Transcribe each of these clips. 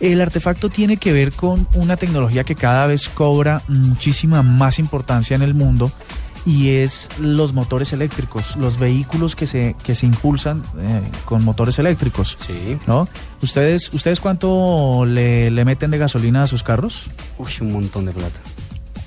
El artefacto tiene que ver con una tecnología que cada vez cobra muchísima más importancia en el mundo y es los motores eléctricos, los vehículos que se, que se impulsan eh, con motores eléctricos. Sí. ¿No? ¿Ustedes, ¿Ustedes cuánto le, le meten de gasolina a sus carros? Uy, un montón de plata.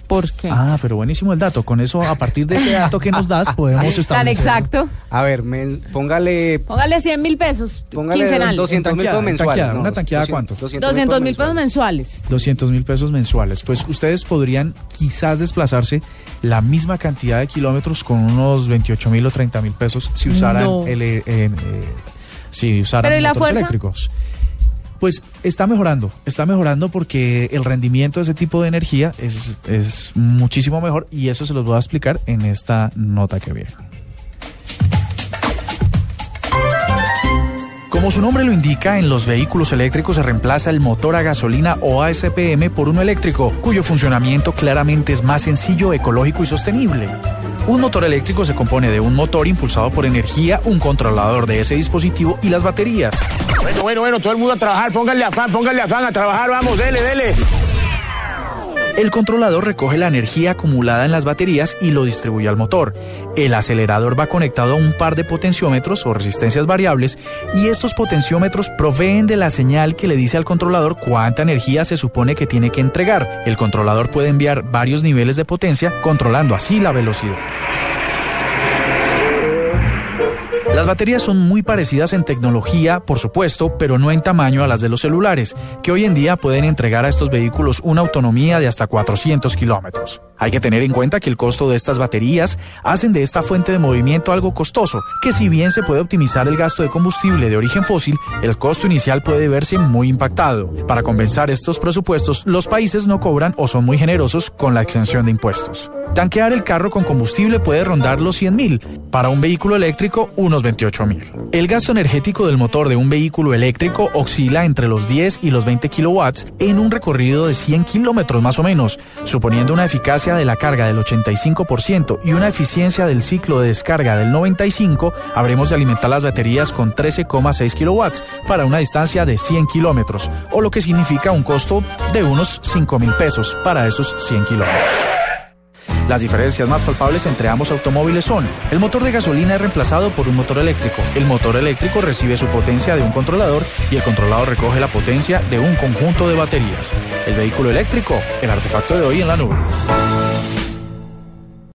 ¿Por qué? Ah, pero buenísimo el dato. Con eso, a partir de ese dato que nos das, podemos establecer... Tan exacto. A ver, men- póngale, Póngale 100 mil pesos póngale quincenales. 200 mil pesos en mensuales. tanqueada. ¿Una tanqueada 200 cuánto? 200 mil pesos mensuales. 200 mil pesos mensuales. Pues ustedes podrían quizás desplazarse la misma cantidad de kilómetros con unos 28 mil o 30 mil pesos si usaran No. el, eh, eh, si usaran ¿Pero y la motores fuerza? eléctricos. Pues está mejorando, está mejorando porque el rendimiento de ese tipo de energía es, es muchísimo mejor y eso se los voy a explicar en esta nota que viene. Como su nombre lo indica, en los vehículos eléctricos se reemplaza el motor a gasolina o ASPM por uno eléctrico, cuyo funcionamiento claramente es más sencillo, ecológico y sostenible. Un motor eléctrico se compone de un motor impulsado por energía, un controlador de ese dispositivo y las baterías. Bueno, bueno, bueno, todo el mundo a trabajar, pónganle afán, pónganle afán a trabajar, vamos, dele, dele. El controlador recoge la energía acumulada en las baterías y lo distribuye al motor. El acelerador va conectado a un par de potenciómetros o resistencias variables y estos potenciómetros proveen de la señal que le dice al controlador cuánta energía se supone que tiene que entregar. El controlador puede enviar varios niveles de potencia, controlando así la velocidad. Las baterías son muy parecidas en tecnología, por supuesto, pero no en tamaño a las de los celulares, que hoy en día pueden entregar a estos vehículos una autonomía de hasta 400 kilómetros. Hay que tener en cuenta que el costo de estas baterías hacen de esta fuente de movimiento algo costoso, que si bien se puede optimizar el gasto de combustible de origen fósil, el costo inicial puede verse muy impactado. Para compensar estos presupuestos, los países no cobran o son muy generosos con la exención de impuestos. Tanquear el carro con combustible puede rondar los 100 mil, para un vehículo eléctrico unos 28 mil. El gasto energético del motor de un vehículo eléctrico oscila entre los 10 y los 20 kilowatts en un recorrido de 100 kilómetros más o menos, suponiendo una eficacia de la carga del 85% y una eficiencia del ciclo de descarga del 95%, habremos de alimentar las baterías con 13,6 kilowatts para una distancia de 100 kilómetros, o lo que significa un costo de unos 5 mil pesos para esos 100 kilómetros. Las diferencias más palpables entre ambos automóviles son, el motor de gasolina es reemplazado por un motor eléctrico, el motor eléctrico recibe su potencia de un controlador y el controlador recoge la potencia de un conjunto de baterías. El vehículo eléctrico, el artefacto de hoy en la nube.